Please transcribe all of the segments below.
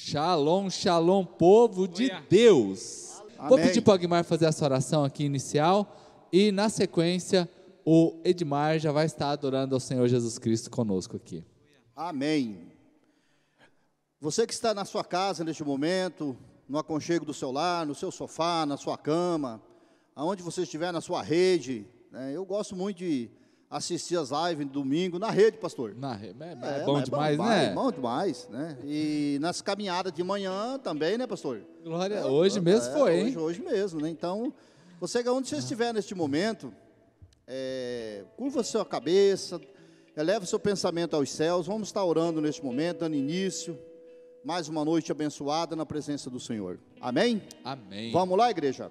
Shalom, shalom, povo de Deus. Vou Amém. pedir para o Aguimar fazer essa oração aqui inicial e na sequência o Edmar já vai estar adorando ao Senhor Jesus Cristo conosco aqui. Amém. Você que está na sua casa neste momento, no aconchego do seu lar, no seu sofá, na sua cama, aonde você estiver na sua rede, né? eu gosto muito de assistir as lives no domingo na rede, pastor. Na re- é, é É, bom mas demais, demais, né? Bom demais, né? E nas caminhadas de manhã também, né, pastor? Glória, hoje mesmo É, foi, hein? Hoje, hoje mesmo, né? Então, você onde você estiver neste momento, é, curva sua cabeça, eleva seu pensamento aos céus. Vamos estar orando neste momento, dando início. Mais uma noite abençoada na presença do Senhor. Amém? Amém. Vamos lá, igreja?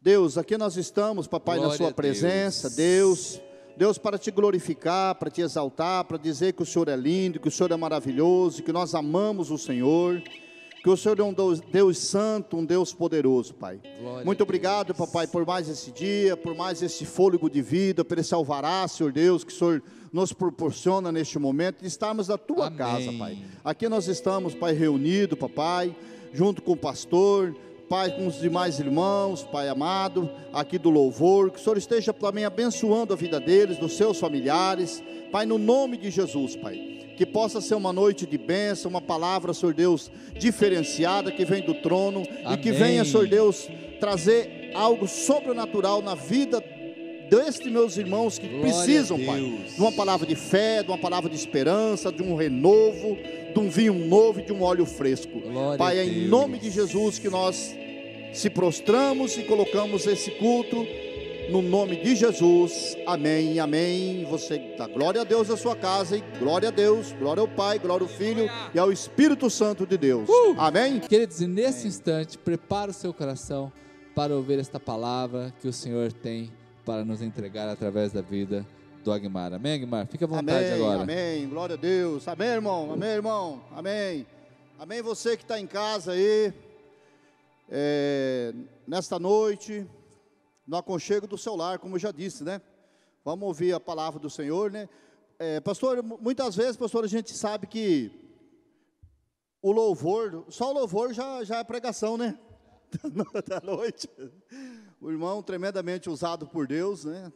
Deus, aqui nós estamos, papai, na Glória sua a presença, Deus. Deus. Para te glorificar, para te exaltar, para dizer que o Senhor é lindo, que o Senhor é maravilhoso, que nós amamos o Senhor, que o Senhor é um Deus, Deus santo, um Deus poderoso, Pai. Glória Muito obrigado, papai, por mais esse dia, por mais esse fôlego de vida, por esse alvará, Senhor Deus, que o Senhor nos proporciona neste momento, de estarmos na tua Amém. casa, Pai. Aqui nós estamos, Pai, reunido, papai, junto com o pastor, Pai, com os demais irmãos, Pai amado, aqui do louvor, que o Senhor esteja também abençoando a vida deles, dos seus familiares, Pai, no nome de Jesus, Pai. Que possa ser uma noite de bênção, uma palavra, Senhor Deus, diferenciada, que vem do trono, e que Amém. venha, Senhor Deus, trazer algo sobrenatural na vida destes meus irmãos que Glória precisam, Pai, de uma palavra de fé, de uma palavra de esperança, de um renovo, de um vinho novo e de um óleo fresco. Glória Pai, é em nome de Jesus que nós se prostramos e colocamos esse culto no nome de Jesus. Amém, amém. Você dá glória a Deus na sua casa e glória a Deus, glória ao Pai, glória ao Filho e ao Espírito Santo de Deus. Uh! Amém. Queridos, e nesse instante, prepara o seu coração para ouvir esta palavra que o Senhor tem para nos entregar através da vida do Aguimar. Amém, Aguimar? Fica à vontade Amém, agora. amém. Glória a Deus. Amém, irmão. Amém, irmão. Amém. Amém. Você que está em casa aí, é, nesta noite, no aconchego do seu lar, como eu já disse, né? Vamos ouvir a palavra do Senhor, né? É, pastor, mu- muitas vezes, pastor, a gente sabe que o louvor, só o louvor já, já é pregação, né? da noite. O irmão tremendamente usado por Deus, né?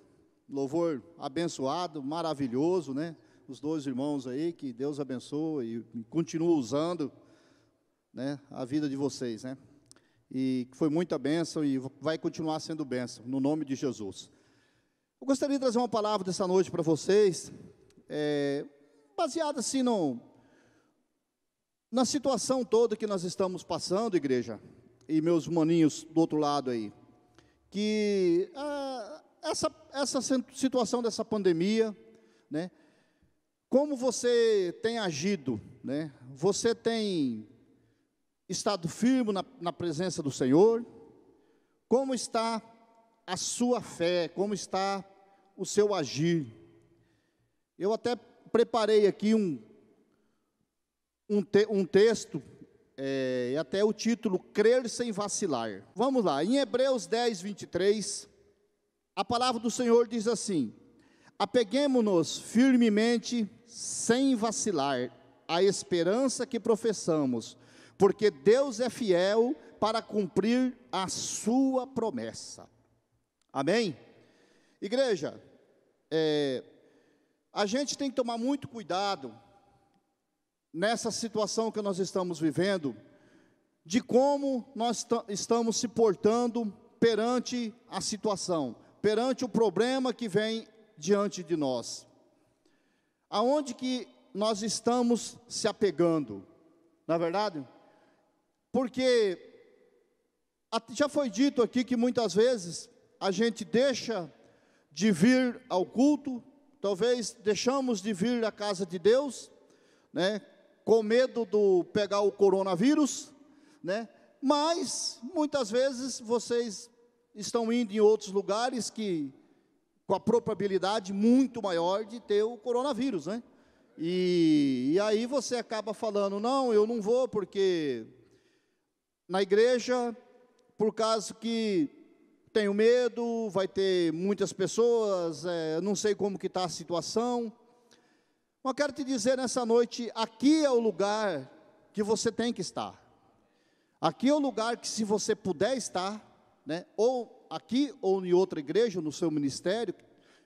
Louvor abençoado, maravilhoso, né? Os dois irmãos aí, que Deus abençoe e continua usando, né? A vida de vocês, né? E que foi muita bênção e vai continuar sendo bênção, no nome de Jesus. Eu gostaria de trazer uma palavra dessa noite para vocês, é, baseada assim no, na situação toda que nós estamos passando, igreja, e meus maninhos do outro lado aí, que ah, essa, essa situação dessa pandemia, né, como você tem agido, né, você tem estado firme na, na presença do Senhor, como está a sua fé, como está o seu agir. Eu até preparei aqui um, um, te- um texto, é, e até o título, Crer sem vacilar. Vamos lá, em Hebreus 10, 23, a palavra do Senhor diz assim: Apeguemo-nos firmemente, sem vacilar, à esperança que professamos, porque Deus é fiel para cumprir a sua promessa. Amém? Igreja, é, a gente tem que tomar muito cuidado nessa situação que nós estamos vivendo, de como nós ta- estamos se portando perante a situação, perante o problema que vem diante de nós. Aonde que nós estamos se apegando? Na é verdade? Porque já foi dito aqui que muitas vezes a gente deixa de vir ao culto, talvez deixamos de vir à casa de Deus, né? Com medo do pegar o coronavírus, né? Mas muitas vezes vocês estão indo em outros lugares que com a probabilidade muito maior de ter o coronavírus, né? E, e aí você acaba falando, não, eu não vou porque na igreja, por causa que tenho medo, vai ter muitas pessoas, é, não sei como que está a situação. Mas quero te dizer nessa noite, aqui é o lugar que você tem que estar. Aqui é o lugar que, se você puder estar, né, ou aqui ou em outra igreja, no seu ministério,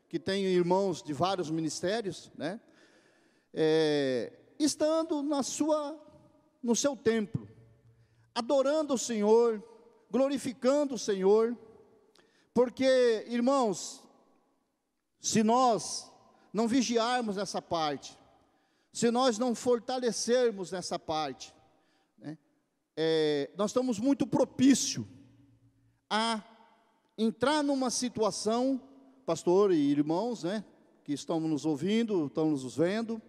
que tem irmãos de vários ministérios, né, é, estando na sua, no seu templo, adorando o Senhor, glorificando o Senhor, porque, irmãos, se nós não vigiarmos essa parte, se nós não fortalecermos nessa parte, né, é, nós estamos muito propício a entrar numa situação, pastor e irmãos, né, que estão nos ouvindo, estão nos vendo,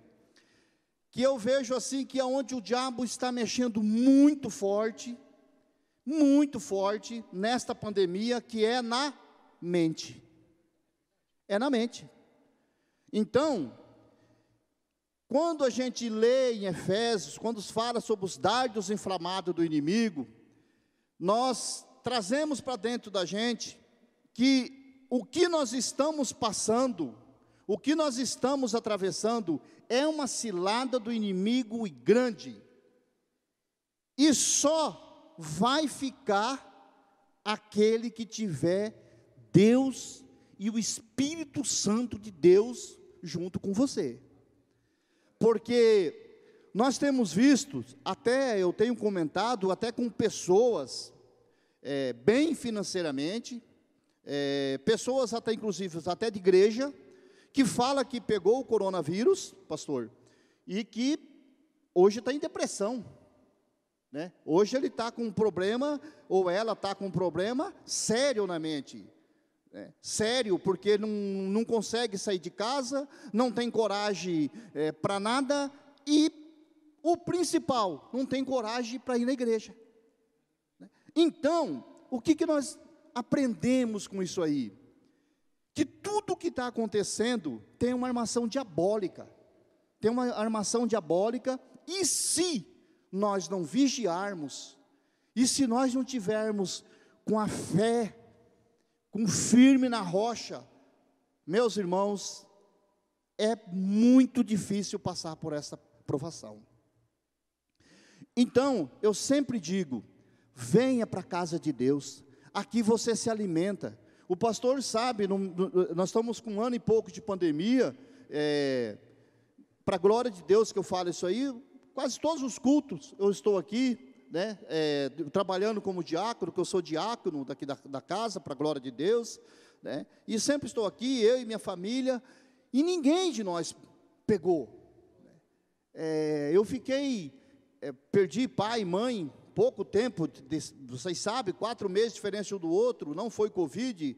que eu vejo assim que é onde o diabo está mexendo muito forte, muito forte nesta pandemia, que é na mente. É na mente. Então, quando a gente lê em Efésios, quando fala sobre os dardos inflamados do inimigo, nós trazemos para dentro da gente que o que nós estamos passando, o que nós estamos atravessando, é uma cilada do inimigo e grande. E só vai ficar aquele que tiver Deus e o Espírito Santo de Deus junto com você. Porque nós temos visto, até eu tenho comentado, até com pessoas é, bem financeiramente, é, pessoas até inclusive até de igreja, que fala que pegou o coronavírus, pastor, e que hoje está em depressão. Né? Hoje ele está com um problema, ou ela está com um problema sério na mente. Né? Sério, porque não, não consegue sair de casa, não tem coragem é, para nada, e o principal, não tem coragem para ir na igreja. Né? Então, o que, que nós aprendemos com isso aí? Que tudo que está acontecendo tem uma armação diabólica. Tem uma armação diabólica, e se nós não vigiarmos, e se nós não tivermos com a fé, com firme na rocha, meus irmãos, é muito difícil passar por essa provação. Então, eu sempre digo: venha para a casa de Deus, aqui você se alimenta, o pastor sabe, nós estamos com um ano e pouco de pandemia, é, para a glória de Deus que eu falo isso aí, quase todos os cultos eu estou aqui, né, é, trabalhando como diácono, que eu sou diácono daqui da, da casa, para a glória de Deus, né, e sempre estou aqui, eu e minha família, e ninguém de nós pegou. É, eu fiquei, é, perdi pai e mãe pouco tempo, vocês sabem, quatro meses de diferença um do outro, não foi Covid,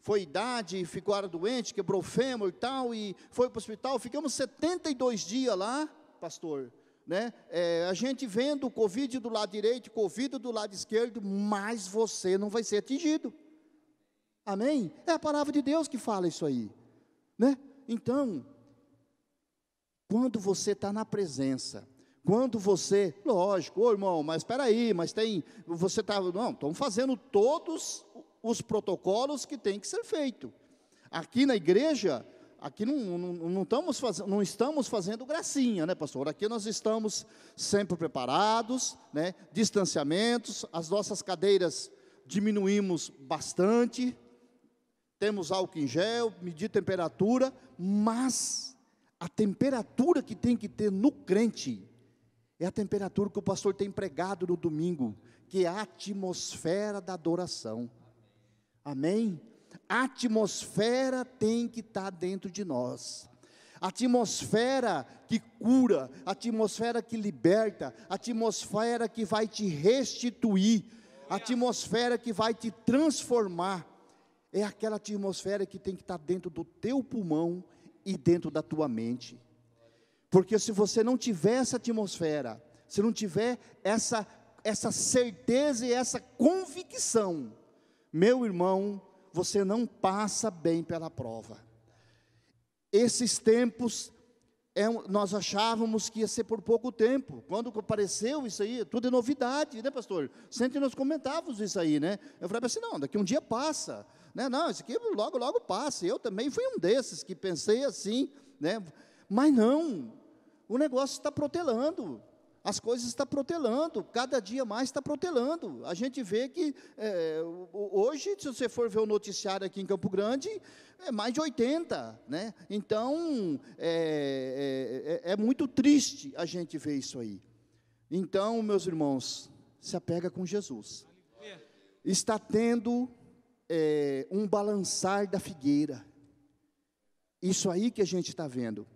foi idade, ficou doente, quebrou fêmur e tal, e foi para o hospital, ficamos 72 dias lá, pastor, né? É, a gente vendo Covid do lado direito, Covid do lado esquerdo, mas você não vai ser atingido. Amém? É a palavra de Deus que fala isso aí, né? Então, quando você está na presença, quando você, lógico, ô irmão, mas espera aí, mas tem, você está, não, estamos fazendo todos os protocolos que tem que ser feito. Aqui na igreja, aqui não, não, não, estamos fazendo, não estamos fazendo gracinha, né, pastor? Aqui nós estamos sempre preparados, né, distanciamentos, as nossas cadeiras diminuímos bastante, temos álcool em gel, medir temperatura, mas a temperatura que tem que ter no crente, é a temperatura que o pastor tem pregado no domingo, que é a atmosfera da adoração. Amém? A atmosfera tem que estar dentro de nós. A atmosfera que cura, a atmosfera que liberta, a atmosfera que vai te restituir, a atmosfera que vai te transformar. É aquela atmosfera que tem que estar dentro do teu pulmão e dentro da tua mente. Porque se você não tiver essa atmosfera, se não tiver essa, essa certeza e essa convicção, meu irmão, você não passa bem pela prova. Esses tempos, é, nós achávamos que ia ser por pouco tempo. Quando apareceu isso aí, tudo é novidade, né, pastor? Sempre nós comentávamos isso aí, né? Eu falei assim: não, daqui um dia passa. Né? Não, isso aqui logo, logo passa. Eu também fui um desses que pensei assim, né? Mas não, o negócio está protelando. as coisas estão protelando, cada dia mais está protelando. A gente vê que é, hoje, se você for ver o noticiário aqui em Campo Grande, é mais de 80, né? Então, é, é, é, é muito triste a gente ver isso aí. Então, meus irmãos, se apega com Jesus. Está tendo é, um balançar da figueira. Isso aí que a gente está vendo.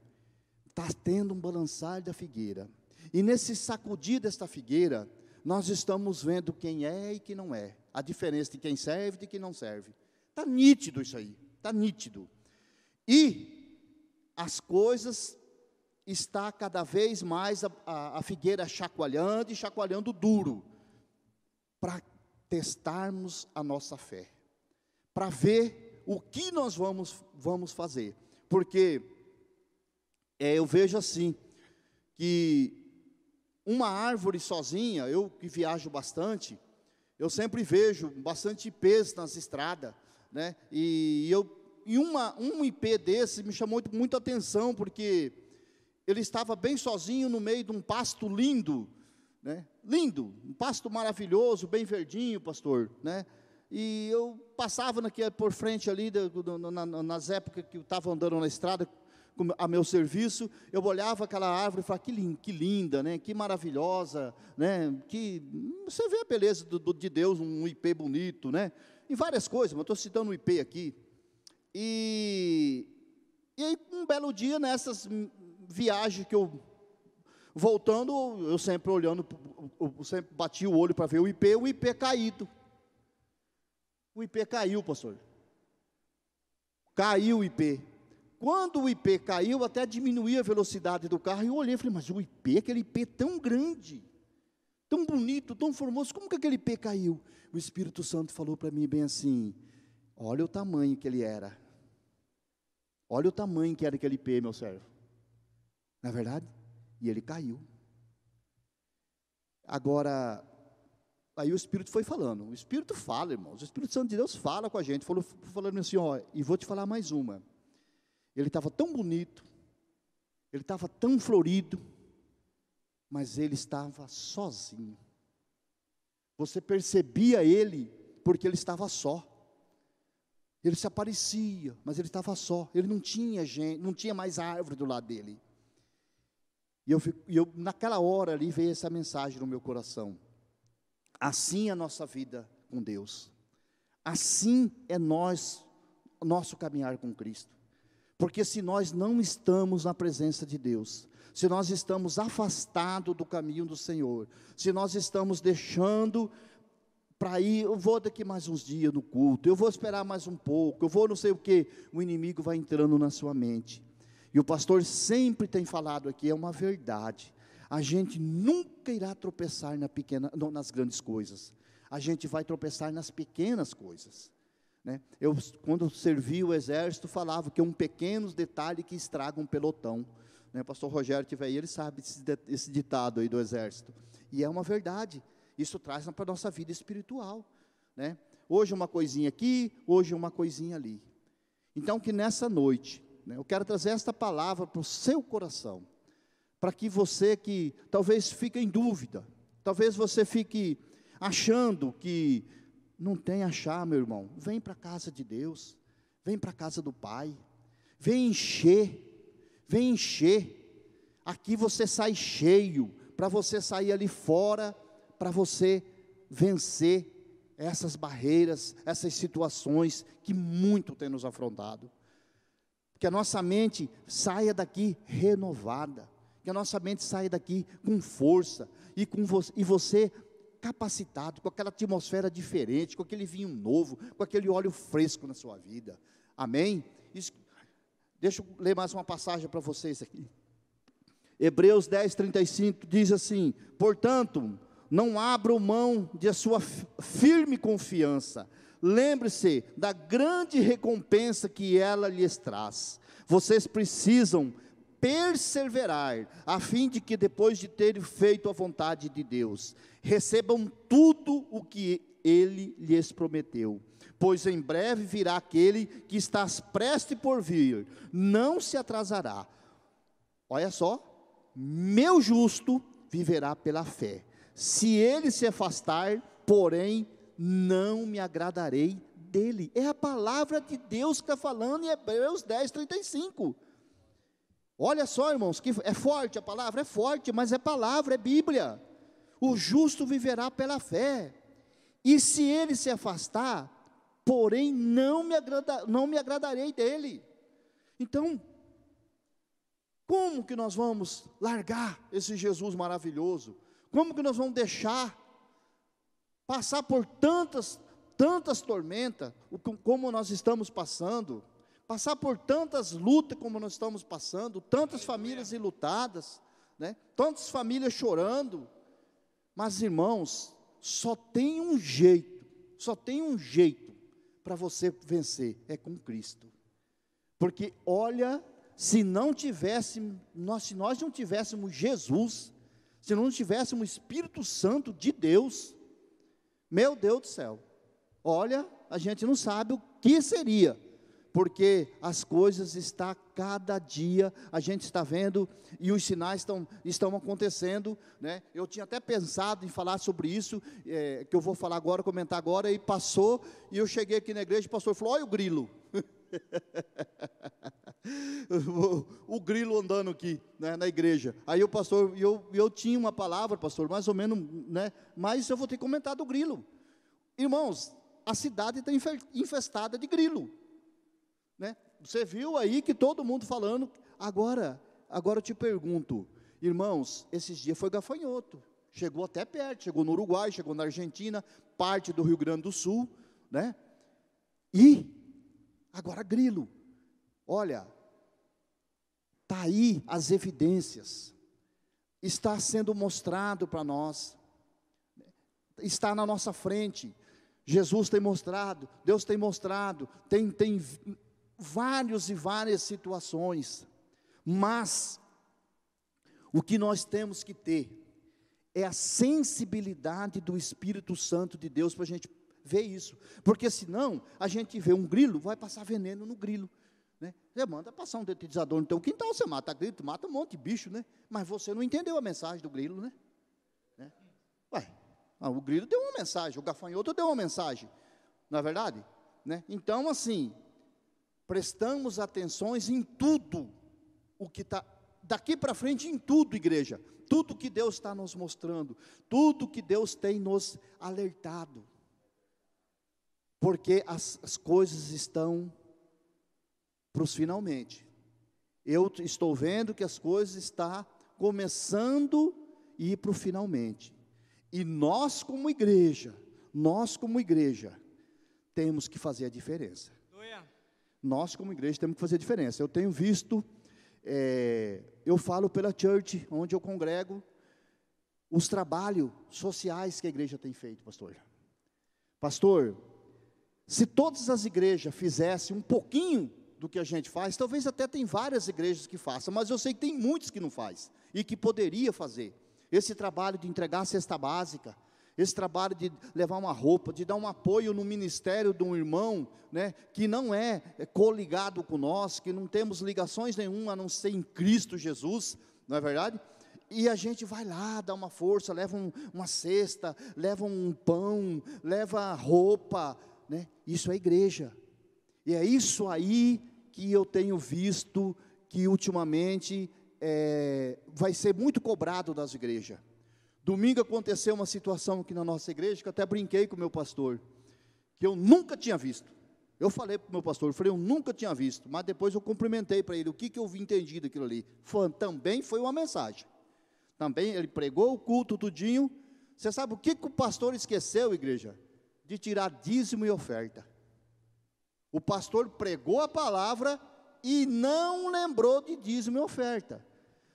Está tendo um balançar da figueira. E nesse sacudir desta figueira, nós estamos vendo quem é e quem não é, a diferença de quem serve e de quem não serve. Está nítido isso aí, está nítido. E as coisas está cada vez mais a, a, a figueira chacoalhando e chacoalhando duro, para testarmos a nossa fé, para ver o que nós vamos, vamos fazer. Porque é, eu vejo assim, que uma árvore sozinha, eu que viajo bastante, eu sempre vejo bastante IPs nas estradas, né? E eu e uma um IP desse me chamou muito, muito atenção porque ele estava bem sozinho no meio de um pasto lindo, né? Lindo, um pasto maravilhoso, bem verdinho, pastor, né? E eu passava naquele, por frente ali, nas épocas que eu estava andando na estrada, a meu serviço, eu olhava aquela árvore e falava, que, que linda, né? que maravilhosa, né? que você vê a beleza do, do, de Deus, um IP bonito, né? e várias coisas, mas estou citando um IP aqui. E, e aí, um belo dia, nessas viagens que eu, voltando, eu sempre olhando, eu sempre bati o olho para ver o IP, o IP caído. O IP caiu, pastor. Caiu o IP. Quando o IP caiu, até diminuí a velocidade do carro e eu olhei e falei, mas o IP, aquele IP tão grande, tão bonito, tão formoso, como que aquele IP caiu? O Espírito Santo falou para mim bem assim: olha o tamanho que ele era. Olha o tamanho que era aquele IP, meu servo. Não é verdade? E ele caiu. Agora, aí o Espírito foi falando. O Espírito fala, irmãos. O Espírito Santo de Deus fala com a gente. Falou, falando assim: ó, e vou te falar mais uma. Ele estava tão bonito, ele estava tão florido, mas ele estava sozinho. Você percebia ele porque ele estava só. Ele se aparecia, mas ele estava só. Ele não tinha gente, não tinha mais árvore do lado dele. E eu, eu naquela hora ali veio essa mensagem no meu coração. Assim é a nossa vida com Deus. Assim é nós, nosso caminhar com Cristo. Porque se nós não estamos na presença de Deus, se nós estamos afastados do caminho do Senhor, se nós estamos deixando para ir, eu vou daqui mais uns dias no culto, eu vou esperar mais um pouco, eu vou não sei o que, o inimigo vai entrando na sua mente. E o pastor sempre tem falado aqui, é uma verdade. A gente nunca irá tropeçar na pequena, não, nas grandes coisas. A gente vai tropeçar nas pequenas coisas. Né? Eu, quando servi o exército, falava que é um pequeno detalhe que estraga um pelotão. Né? Pastor Rogério tiver aí, ele sabe esse, esse ditado aí do exército. E é uma verdade. Isso traz para a nossa vida espiritual. Né? Hoje uma coisinha aqui, hoje uma coisinha ali. Então, que nessa noite, né, eu quero trazer esta palavra para o seu coração, para que você que talvez fique em dúvida, talvez você fique achando que não tem achar, meu irmão. Vem para a casa de Deus. Vem para a casa do Pai. Vem encher. Vem encher. Aqui você sai cheio. Para você sair ali fora. Para você vencer essas barreiras, essas situações que muito tem nos afrontado. Que a nossa mente saia daqui renovada. Que a nossa mente saia daqui com força. E, com vo e você capacitado, com aquela atmosfera diferente, com aquele vinho novo, com aquele óleo fresco na sua vida. Amém? Isso, deixa eu ler mais uma passagem para vocês aqui. Hebreus 10, 35 diz assim: Portanto, não abram mão de sua firme confiança. Lembre-se da grande recompensa que ela lhes traz. Vocês precisam perseverar, a fim de que depois de terem feito a vontade de Deus, recebam tudo o que ele lhes prometeu. Pois em breve virá aquele que está prestes por vir, não se atrasará. Olha só, meu justo viverá pela fé. Se ele se afastar, porém, não me agradarei dele. É a palavra de Deus que está falando em Hebreus 10, 35. Olha só, irmãos, que é forte a palavra, é forte, mas é palavra, é Bíblia. O justo viverá pela fé. E se ele se afastar, porém não me, agrada, não me agradarei dele. Então, como que nós vamos largar esse Jesus maravilhoso? Como que nós vamos deixar passar por tantas, tantas tormentas, como nós estamos passando, passar por tantas lutas como nós estamos passando, tantas famílias enlutadas, né? tantas famílias chorando. Mas, irmãos, só tem um jeito, só tem um jeito para você vencer, é com Cristo. Porque olha, se não tivéssemos, nós, se nós não tivéssemos Jesus, se não tivéssemos o Espírito Santo de Deus, meu Deus do céu, olha, a gente não sabe o que seria, porque as coisas estão cada dia, a gente está vendo e os sinais estão, estão acontecendo, né? Eu tinha até pensado em falar sobre isso, é, que eu vou falar agora, comentar agora, e passou, e eu cheguei aqui na igreja, o pastor falou: olha o grilo. o, o, grilo andando aqui né, na igreja. Aí o pastor, eu, eu tinha uma palavra, pastor, mais ou menos, né? Mas eu vou ter que comentar do grilo. Irmãos, a cidade está infestada de grilo. Né? Você viu aí que todo mundo falando. Agora, agora eu te pergunto, irmãos, esses dias foi gafanhoto. Chegou até perto, chegou no Uruguai, chegou na Argentina, parte do Rio Grande do Sul, né? E agora grilo. Olha, está aí as evidências, está sendo mostrado para nós, está na nossa frente. Jesus tem mostrado, Deus tem mostrado, tem, tem vários e várias situações, mas o que nós temos que ter é a sensibilidade do Espírito Santo de Deus para a gente ver isso, porque senão a gente vê um grilo, vai passar veneno no grilo. Né? Você manda passar um detetizador no teu quintal, você mata grilo, mata um monte de bicho, né? Mas você não entendeu a mensagem do grilo, né? né? Ué, ah, o grilo deu uma mensagem, o gafanhoto deu uma mensagem, não é verdade? Né? Então, assim, prestamos atenções em tudo o que está daqui para frente em tudo, igreja. Tudo que Deus está nos mostrando, tudo que Deus tem nos alertado. Porque as, as coisas estão para os finalmente. Eu estou vendo que as coisas estão começando a ir para o finalmente. E nós, como igreja, nós, como igreja, temos que fazer a diferença. Nós, como igreja, temos que fazer diferença. Eu tenho visto, é, eu falo pela church, onde eu congrego, os trabalhos sociais que a igreja tem feito, pastor. Pastor, se todas as igrejas fizessem um pouquinho do que a gente faz, talvez até tem várias igrejas que façam, mas eu sei que tem muitos que não faz e que poderia fazer. Esse trabalho de entregar a cesta básica, esse trabalho de levar uma roupa, de dar um apoio no ministério de um irmão, né, que não é, coligado com nós, que não temos ligações nenhuma a não ser em Cristo Jesus, não é verdade? E a gente vai lá, dá uma força, leva um, uma cesta, leva um pão, leva roupa, né? Isso é igreja. E é isso aí que eu tenho visto que ultimamente é, vai ser muito cobrado das igrejas. Domingo aconteceu uma situação aqui na nossa igreja que eu até brinquei com o meu pastor, que eu nunca tinha visto. Eu falei para o meu pastor, eu falei, eu nunca tinha visto, mas depois eu cumprimentei para ele, o que, que eu vi entendido aquilo ali. Foi, também foi uma mensagem. Também ele pregou o culto tudinho. Você sabe o que, que o pastor esqueceu, igreja? De tirar dízimo e oferta. O pastor pregou a palavra e não lembrou de dízimo e oferta.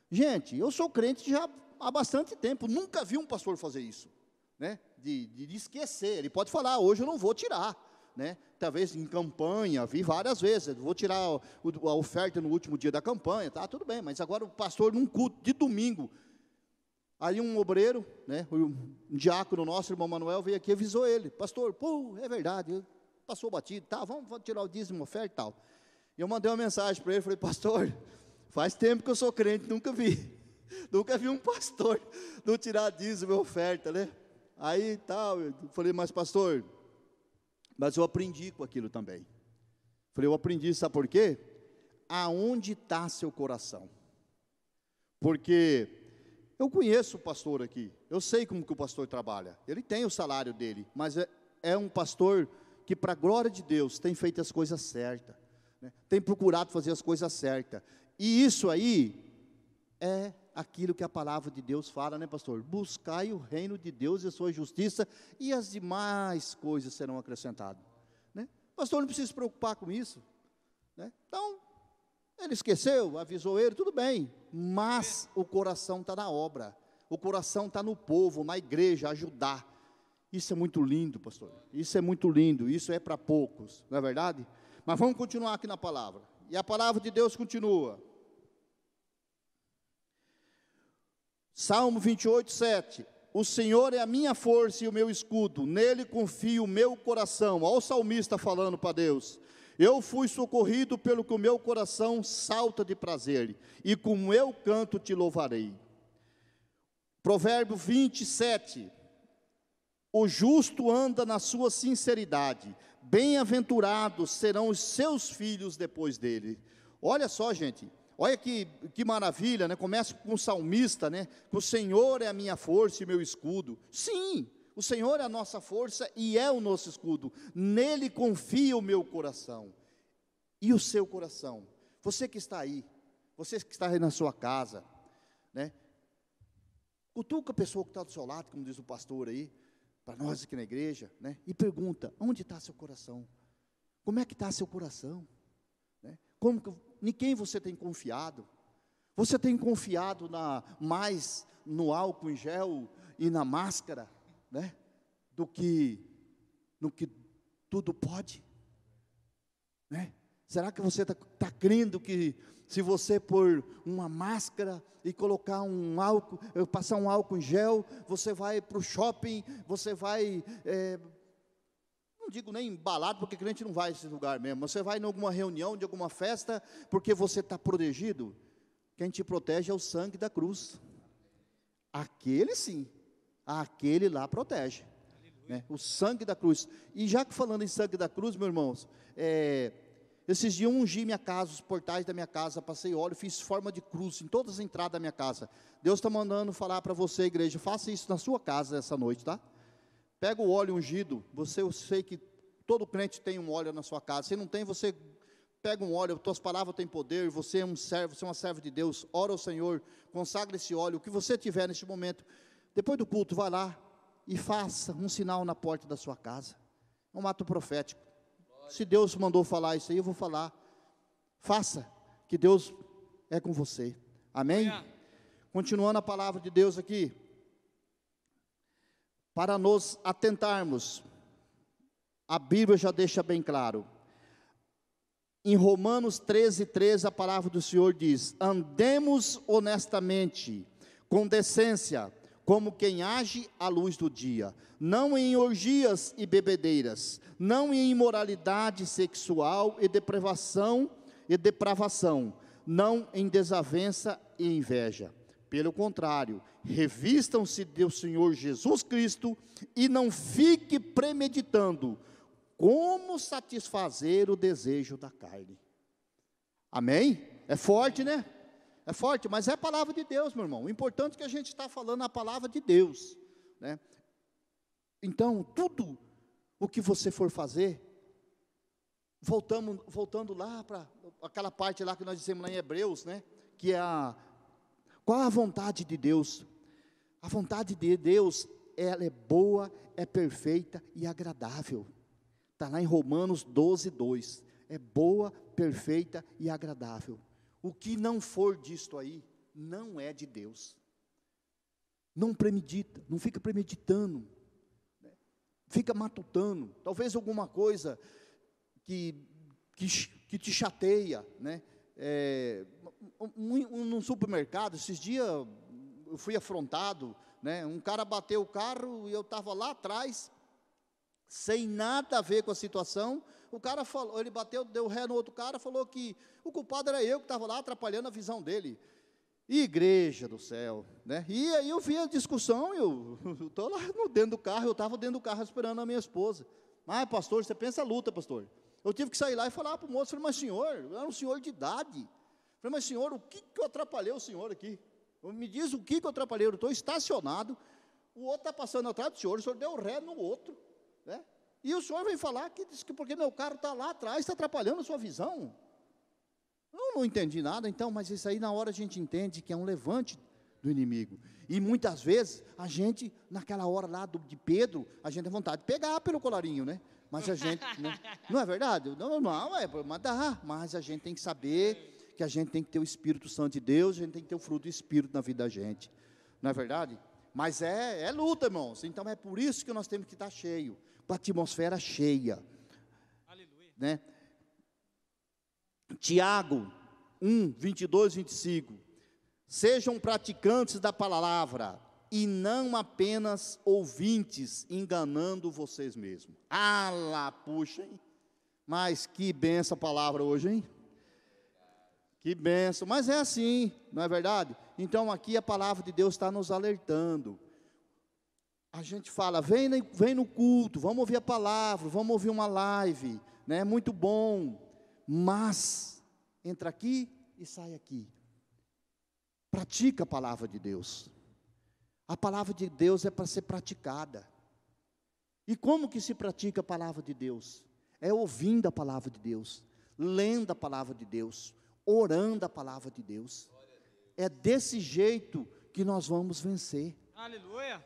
Gente, eu sou crente já há bastante tempo, nunca vi um pastor fazer isso, né? De, de, esquecer. Ele pode falar, hoje eu não vou tirar, né? Talvez em campanha, vi várias vezes, vou tirar a, a oferta no último dia da campanha, tá? Tudo bem, mas agora o pastor num culto de domingo, Aí um obreiro, né, um diácono nosso, irmão Manuel, veio aqui e avisou ele, pastor, pô, é verdade, passou batido, tá, vamos, vamos tirar o dízimo, oferta e tal. E eu mandei uma mensagem para ele, falei, pastor, faz tempo que eu sou crente, nunca vi. Nunca vi um pastor não tirar dízimo e oferta, né? Aí tal, eu falei, mas pastor, mas eu aprendi com aquilo também. Falei, eu aprendi, sabe por quê? Aonde está seu coração? Porque eu conheço o pastor aqui, eu sei como que o pastor trabalha, ele tem o salário dele, mas é, é um pastor que, para a glória de Deus, tem feito as coisas certas, né? tem procurado fazer as coisas certas, e isso aí é aquilo que a palavra de Deus fala, né, pastor? Buscai o reino de Deus e a sua justiça, e as demais coisas serão acrescentadas. Né? Pastor, não precisa se preocupar com isso. Né? Então, ele esqueceu, avisou ele, tudo bem, mas o coração está na obra, o coração está no povo, na igreja, ajudar. Isso é muito lindo, pastor. Isso é muito lindo, isso é para poucos, não é verdade? Mas vamos continuar aqui na palavra. E a palavra de Deus continua. Salmo 28, 7. O Senhor é a minha força e o meu escudo, nele confio o meu coração. Olha o salmista falando para Deus. Eu fui socorrido pelo que o meu coração salta de prazer, e com meu canto te louvarei. Provérbio 27. O justo anda na sua sinceridade, bem-aventurados serão os seus filhos depois dele. Olha só, gente, Olha que, que maravilha, né? Começa com o salmista, né? Que o Senhor é a minha força e meu escudo. Sim, o Senhor é a nossa força e é o nosso escudo. Nele confia o meu coração. E o seu coração? Você que está aí, você que está aí na sua casa, né? Cutuca a pessoa que está do seu lado, como diz o pastor aí, para nós aqui na igreja, né? E pergunta: onde está seu coração? Como é que está seu coração? Né? Como que em quem você tem confiado? Você tem confiado na, mais no álcool em gel e na máscara, né? Do que no que tudo pode, né? Será que você está tá crendo que se você pôr uma máscara e colocar um álcool, passar um álcool em gel, você vai para o shopping, você vai é, não digo nem embalado, porque crente não vai a esse lugar mesmo. Você vai em alguma reunião, de alguma festa, porque você está protegido. Quem te protege é o sangue da cruz. Aquele sim, aquele lá protege. Né? O sangue da cruz. E já que falando em sangue da cruz, meus irmãos, é, esses dias eu ungi minha casa, os portais da minha casa, passei óleo, fiz forma de cruz em todas as entradas da minha casa. Deus está mandando falar para você, igreja, faça isso na sua casa essa noite, tá? Pega o óleo ungido. Você, eu sei que todo crente tem um óleo na sua casa. Se não tem, você pega um óleo, tuas palavras têm poder, você é um servo, você é uma serva de Deus, ora ao Senhor, consagra esse óleo, o que você tiver neste momento. Depois do culto, vá lá e faça um sinal na porta da sua casa. É um ato profético. Se Deus mandou falar isso aí, eu vou falar. Faça, que Deus é com você. Amém? Continuando a palavra de Deus aqui para nos atentarmos. A Bíblia já deixa bem claro. Em Romanos 13, 13, a palavra do Senhor diz: Andemos honestamente, com decência, como quem age à luz do dia, não em orgias e bebedeiras, não em imoralidade sexual e depravação e depravação, não em desavença e inveja pelo contrário, revistam-se do Senhor Jesus Cristo e não fique premeditando como satisfazer o desejo da carne. Amém? É forte, né? É forte, mas é a palavra de Deus, meu irmão. O importante é que a gente está falando a palavra de Deus, né? Então, tudo o que você for fazer, voltamos, voltando lá para aquela parte lá que nós dissemos lá em Hebreus, né? Que é a qual a vontade de Deus? A vontade de Deus, ela é boa, é perfeita e agradável. Está lá em Romanos 12, 2. É boa, perfeita e agradável. O que não for disto aí, não é de Deus. Não premedita, não fica premeditando, né? fica matutando. Talvez alguma coisa que, que, que te chateia, né? é, num supermercado, esses dias eu fui afrontado, né? Um cara bateu o carro e eu estava lá atrás, sem nada a ver com a situação. O cara falou, ele bateu, deu ré no outro cara, falou que o culpado era eu que estava lá atrapalhando a visão dele. Igreja do céu, né? E aí eu vi a discussão, eu estou lá dentro do carro, eu estava dentro do carro esperando a minha esposa. Ah, pastor, você pensa a luta, pastor. Eu tive que sair lá e falar para o moço, falei, mas senhor, eu era um senhor de idade. Falei, mas senhor, o que, que eu atrapalhei o senhor aqui? Me diz o que, que eu atrapalhei, eu estou estacionado, o outro está passando atrás do senhor, o senhor deu ré no outro, né? E o senhor vem falar que, que porque meu carro está lá atrás, está atrapalhando a sua visão. Eu não entendi nada, então, mas isso aí na hora a gente entende que é um levante do inimigo. E muitas vezes a gente, naquela hora lá do, de Pedro, a gente tem vontade de pegar pelo colarinho, né? Mas a gente, não, não é verdade? Não, não, é, mas dá, mas a gente tem que saber que a gente tem que ter o Espírito Santo de Deus, a gente tem que ter o fruto do Espírito na vida da gente. Não é verdade? Mas é, é luta, irmãos. Então é por isso que nós temos que estar cheio, com a atmosfera cheia. Aleluia. Né? Tiago 1, 22, 25. Sejam praticantes da palavra e não apenas ouvintes, enganando vocês mesmos. Ah lá, puxa, hein? Mas que benção a palavra hoje, hein? Que benção, mas é assim, não é verdade? Então aqui a palavra de Deus está nos alertando. A gente fala, vem, vem no culto, vamos ouvir a palavra, vamos ouvir uma live, né? Muito bom, mas entra aqui e sai aqui. Pratica a palavra de Deus. A palavra de Deus é para ser praticada. E como que se pratica a palavra de Deus? É ouvindo a palavra de Deus, lendo a palavra de Deus, orando a palavra de Deus. É desse jeito que nós vamos vencer. Aleluia.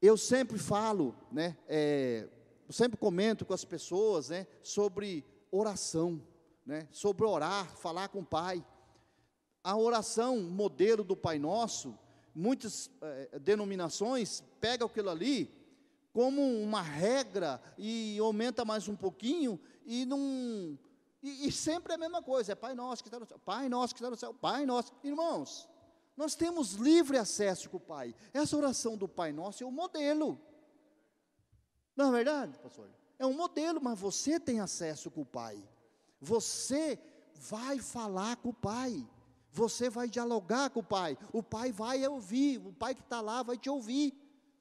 Eu sempre falo, né? É, eu sempre comento com as pessoas, né? Sobre oração né, sobre orar, falar com o Pai. A oração modelo do Pai Nosso, muitas eh, denominações pegam aquilo ali como uma regra e aumenta mais um pouquinho e não. E, e sempre é a mesma coisa, é Pai Nosso que está no céu, Pai Nosso que está no céu, Pai Nosso. Irmãos, nós temos livre acesso com o Pai. Essa oração do Pai Nosso é o um modelo. Não é verdade, pastor? É um modelo, mas você tem acesso com o Pai. Você vai falar com o Pai. Você vai dialogar com o Pai. O Pai vai ouvir. O Pai que está lá vai te ouvir.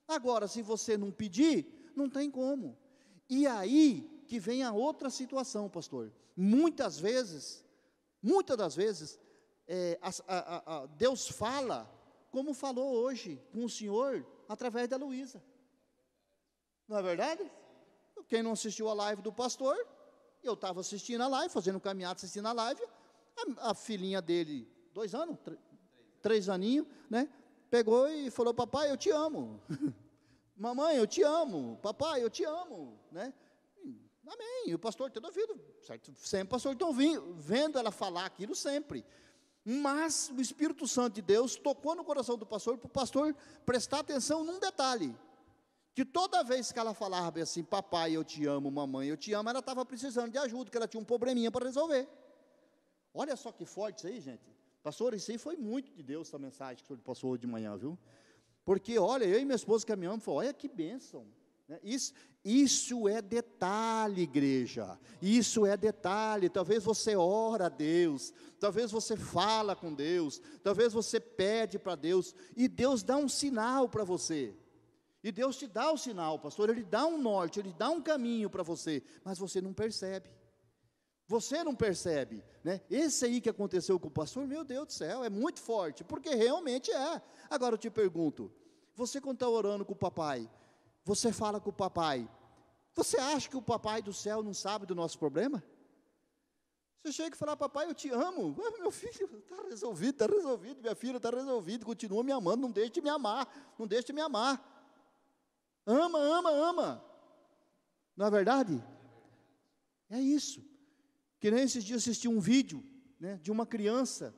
Agora, se você não pedir, não tem como. E aí que vem a outra situação, pastor. Muitas vezes, muitas das vezes, é, a, a, a, Deus fala como falou hoje com o Senhor através da Luísa. Não é verdade? Quem não assistiu a live do pastor, eu estava assistindo a live, fazendo caminhada, assistindo a live. A, a filhinha dele, dois anos, três, três aninhos, né? Pegou e falou: Papai, eu te amo. Mamãe, eu te amo. Papai, eu te amo, né? Amém. E o pastor tendo ouvido, certo? Sempre o pastor então vendo ela falar aquilo sempre. Mas o Espírito Santo de Deus tocou no coração do pastor para o pastor prestar atenção num detalhe que toda vez que ela falava assim, papai, eu te amo, mamãe, eu te amo, ela estava precisando de ajuda, que ela tinha um probleminha para resolver. Olha só que forte isso aí, gente. Pastor, isso aí foi muito de Deus, essa mensagem que o senhor passou hoje de manhã, viu? Porque, olha, eu e minha esposa caminhamos, falou, olha que bênção. Né? Isso, isso é detalhe, igreja. Isso é detalhe. Talvez você ora a Deus, talvez você fala com Deus, talvez você pede para Deus, e Deus dá um sinal para você. E Deus te dá o sinal, pastor, Ele dá um norte, Ele dá um caminho para você, mas você não percebe. Você não percebe, né? Esse aí que aconteceu com o pastor, meu Deus do céu, é muito forte, porque realmente é. Agora eu te pergunto, você quando está orando com o papai, você fala com o papai, você acha que o papai do céu não sabe do nosso problema? Você chega e fala, papai, eu te amo. meu filho, está resolvido, está resolvido, minha filha está resolvido, continua me amando, não deixe de me amar, não deixe de me amar. Ama, ama, ama. Não é verdade? É isso. Que nem esses dias assisti um vídeo né, de uma criança.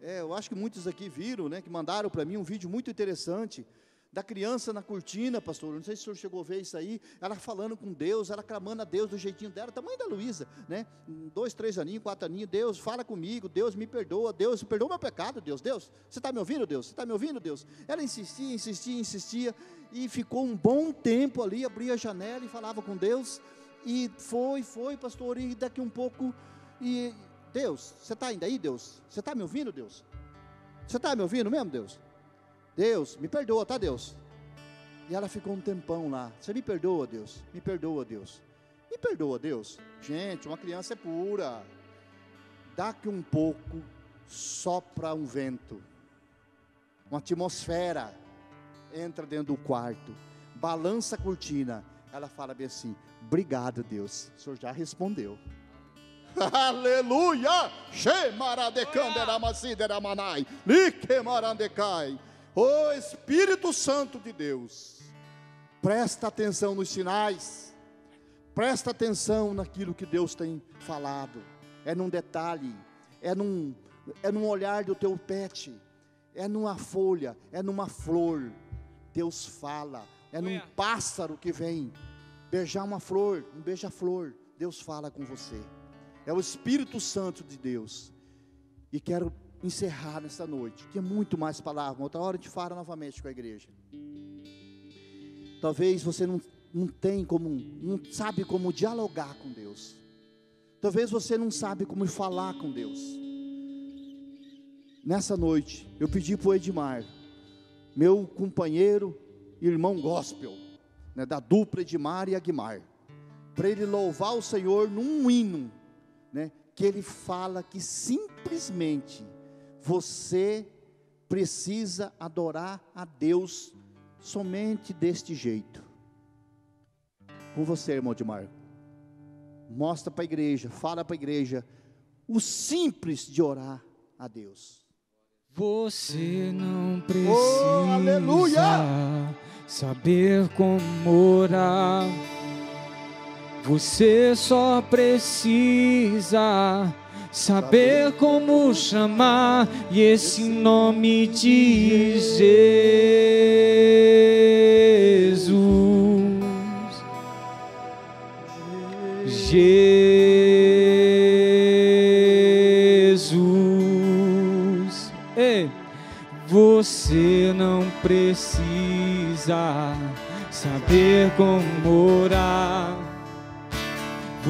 É, eu acho que muitos aqui viram, né, que mandaram para mim um vídeo muito interessante da criança na cortina, pastor. Não sei se o senhor chegou a ver isso aí. Ela falando com Deus, ela clamando a Deus do jeitinho dela, tamanho da Luísa, né? Dois, três aninhos, quatro aninhos. Deus, fala comigo. Deus, me perdoa. Deus, perdoa meu pecado, Deus. Deus, você está me ouvindo, Deus? Você está me ouvindo, Deus? Ela insistia, insistia, insistia. E ficou um bom tempo ali, abria a janela e falava com Deus. E foi, foi, pastor. E daqui um pouco. E Deus, você está ainda aí, Deus? Você está me ouvindo, Deus? Você está me ouvindo mesmo, Deus? Deus, me perdoa, tá, Deus? E ela ficou um tempão lá. Você me perdoa, Deus? Me perdoa, Deus. Me perdoa, Deus. Gente, uma criança é pura. Daqui um pouco, sopra um vento. Uma atmosfera entra dentro do quarto. Balança a cortina. Ela fala bem assim: Obrigado, Deus. O senhor já respondeu. Aleluia! Shemaradecanderamassideramanai. Liquemarandecai. O Espírito Santo de Deus. Presta atenção nos sinais. Presta atenção naquilo que Deus tem falado. É num detalhe, é num, é num olhar do teu pet, é numa folha, é numa flor. Deus fala, é num pássaro que vem beijar uma flor, um beija-flor. Deus fala com você. É o Espírito Santo de Deus. E quero encerrar nesta noite, que é muito mais palavra. Outra hora a gente fala novamente com a igreja. Talvez você não, não tem como, não sabe como dialogar com Deus. Talvez você não sabe como falar com Deus. Nessa noite, eu pedi para o Edmar, meu companheiro, irmão gospel, né, da dupla Edmar e Aguimar, para ele louvar o Senhor num hino, né, que ele fala que simplesmente você precisa adorar a Deus somente deste jeito. Com você, irmão Edmar. Mostra para a igreja, fala para a igreja o simples de orar a Deus. Você não precisa oh, saber como orar. Você só precisa saber como chamar e esse nome de Jesus. Jesus. Ei, você não precisa saber como orar.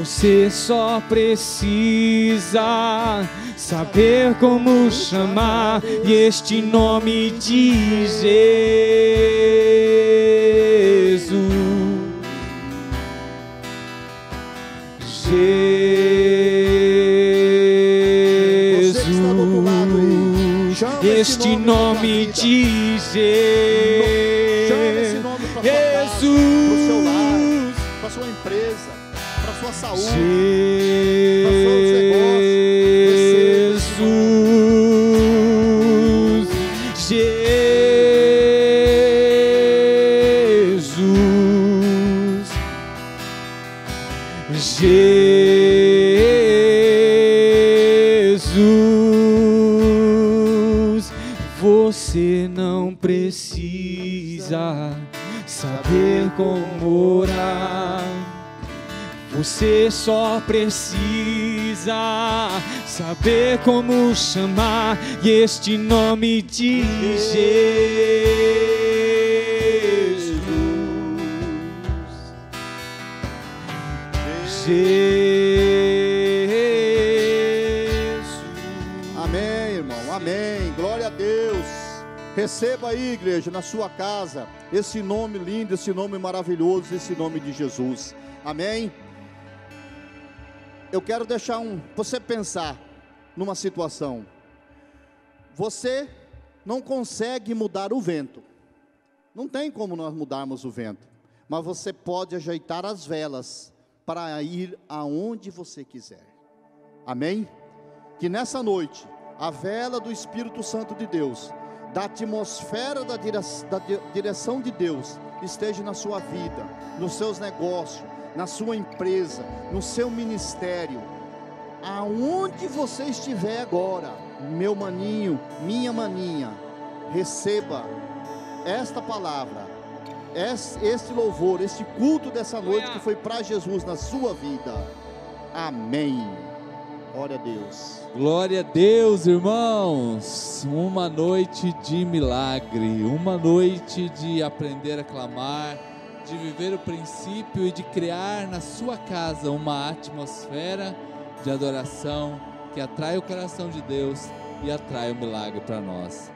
Você só precisa saber como chamar e este nome de Jesus. Jesus, este nome de Jesus, Jesus, para sua empresa, para sua saúde, Jesus, Você só precisa saber como chamar e este nome de Jesus. Jesus. Amém, irmão. Amém. Glória a Deus. Receba aí, igreja, na sua casa, esse nome lindo, esse nome maravilhoso, esse nome de Jesus. Amém. Eu quero deixar um, você pensar numa situação. Você não consegue mudar o vento. Não tem como nós mudarmos o vento, mas você pode ajeitar as velas para ir aonde você quiser. Amém? Que nessa noite a vela do Espírito Santo de Deus, da atmosfera da dire- da di- direção de Deus, esteja na sua vida, nos seus negócios, na sua empresa, no seu ministério, aonde você estiver agora, meu maninho, minha maninha, receba esta palavra, es- este louvor, este culto dessa noite que foi para Jesus na sua vida. Amém. Glória a Deus. Glória a Deus, irmãos. Uma noite de milagre, uma noite de aprender a clamar, de viver o princípio e de criar na sua casa uma atmosfera de adoração que atrai o coração de Deus e atrai o milagre para nós.